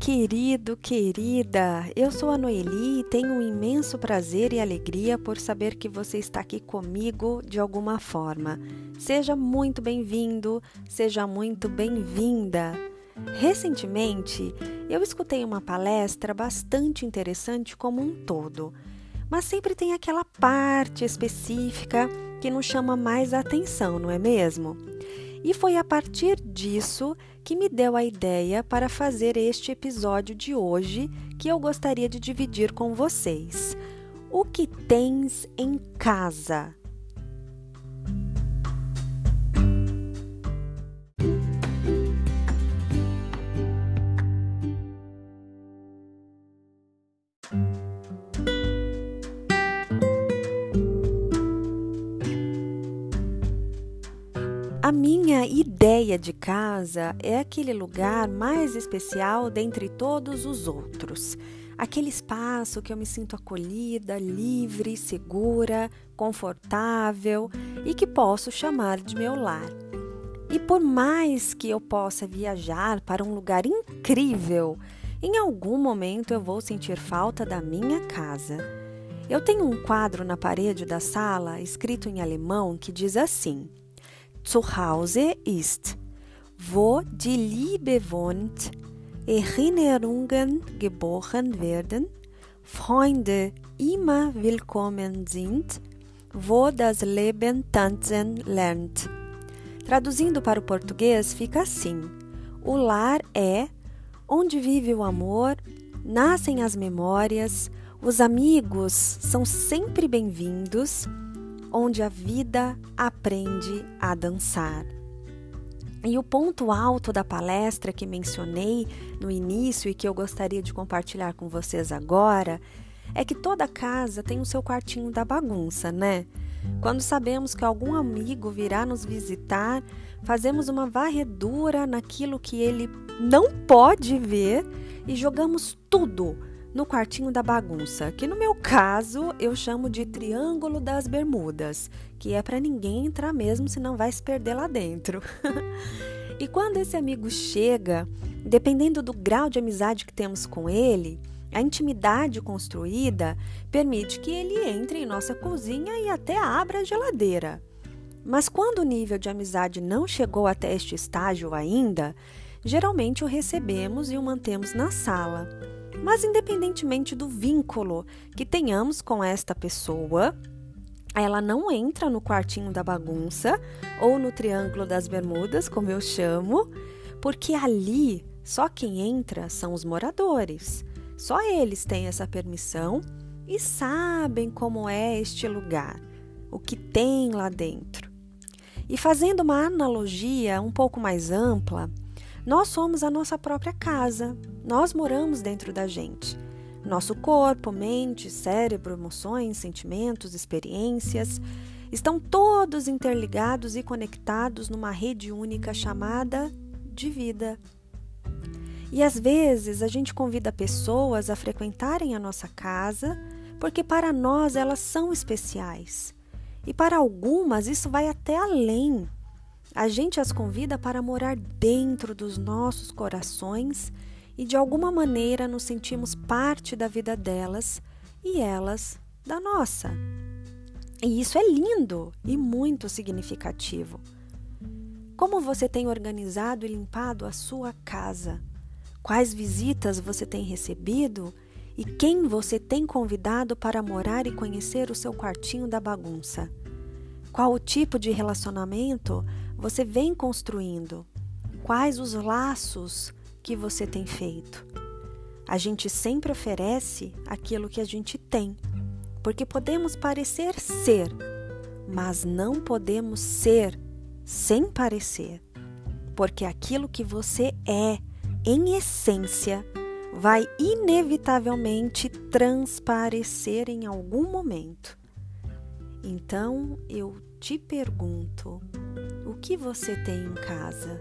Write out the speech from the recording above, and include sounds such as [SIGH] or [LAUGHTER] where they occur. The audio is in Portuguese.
querido, querida! Eu sou a Noeli e tenho um imenso prazer e alegria por saber que você está aqui comigo de alguma forma. Seja muito bem-vindo, seja muito bem-vinda! Recentemente, eu escutei uma palestra bastante interessante como um todo, mas sempre tem aquela parte específica que nos chama mais a atenção, não é mesmo? E foi a partir disso que me deu a ideia para fazer este episódio de hoje que eu gostaria de dividir com vocês. O que tens em casa? A minha ideia de casa é aquele lugar mais especial dentre todos os outros. Aquele espaço que eu me sinto acolhida, livre, segura, confortável e que posso chamar de meu lar. E por mais que eu possa viajar para um lugar incrível, em algum momento eu vou sentir falta da minha casa. Eu tenho um quadro na parede da sala escrito em alemão que diz assim: zu Hause ist, wo die Liebe wohnt, Erinnerungen geboren werden, Freunde immer willkommen sind, wo das Leben tanzen lernt. Traduzindo para o português, fica assim: O lar é onde vive o amor, nascem as memórias, os amigos são sempre bem-vindos onde a vida aprende a dançar. E o ponto alto da palestra que mencionei no início e que eu gostaria de compartilhar com vocês agora é que toda casa tem o seu quartinho da bagunça, né? Quando sabemos que algum amigo virá nos visitar, fazemos uma varredura naquilo que ele não pode ver e jogamos tudo no quartinho da bagunça, que no meu caso eu chamo de Triângulo das Bermudas, que é para ninguém entrar mesmo, senão vai se perder lá dentro. [LAUGHS] e quando esse amigo chega, dependendo do grau de amizade que temos com ele, a intimidade construída permite que ele entre em nossa cozinha e até abra a geladeira. Mas quando o nível de amizade não chegou até este estágio ainda, geralmente o recebemos e o mantemos na sala mas, independentemente do vínculo que tenhamos com esta pessoa, ela não entra no quartinho da bagunça ou no triângulo das bermudas, como eu chamo, porque ali só quem entra são os moradores. Só eles têm essa permissão e sabem como é este lugar, o que tem lá dentro. E fazendo uma analogia um pouco mais ampla, nós somos a nossa própria casa, nós moramos dentro da gente. Nosso corpo, mente, cérebro, emoções, sentimentos, experiências estão todos interligados e conectados numa rede única chamada de vida. E às vezes a gente convida pessoas a frequentarem a nossa casa porque para nós elas são especiais. E para algumas isso vai até além a gente as convida para morar dentro dos nossos corações e de alguma maneira nos sentimos parte da vida delas e elas da nossa. E isso é lindo e muito significativo. Como você tem organizado e limpado a sua casa? Quais visitas você tem recebido? E quem você tem convidado para morar e conhecer o seu quartinho da bagunça? Qual o tipo de relacionamento você vem construindo? Quais os laços que você tem feito? A gente sempre oferece aquilo que a gente tem, porque podemos parecer ser, mas não podemos ser sem parecer, porque aquilo que você é, em essência, vai inevitavelmente transparecer em algum momento. Então eu te pergunto: que você tem em casa?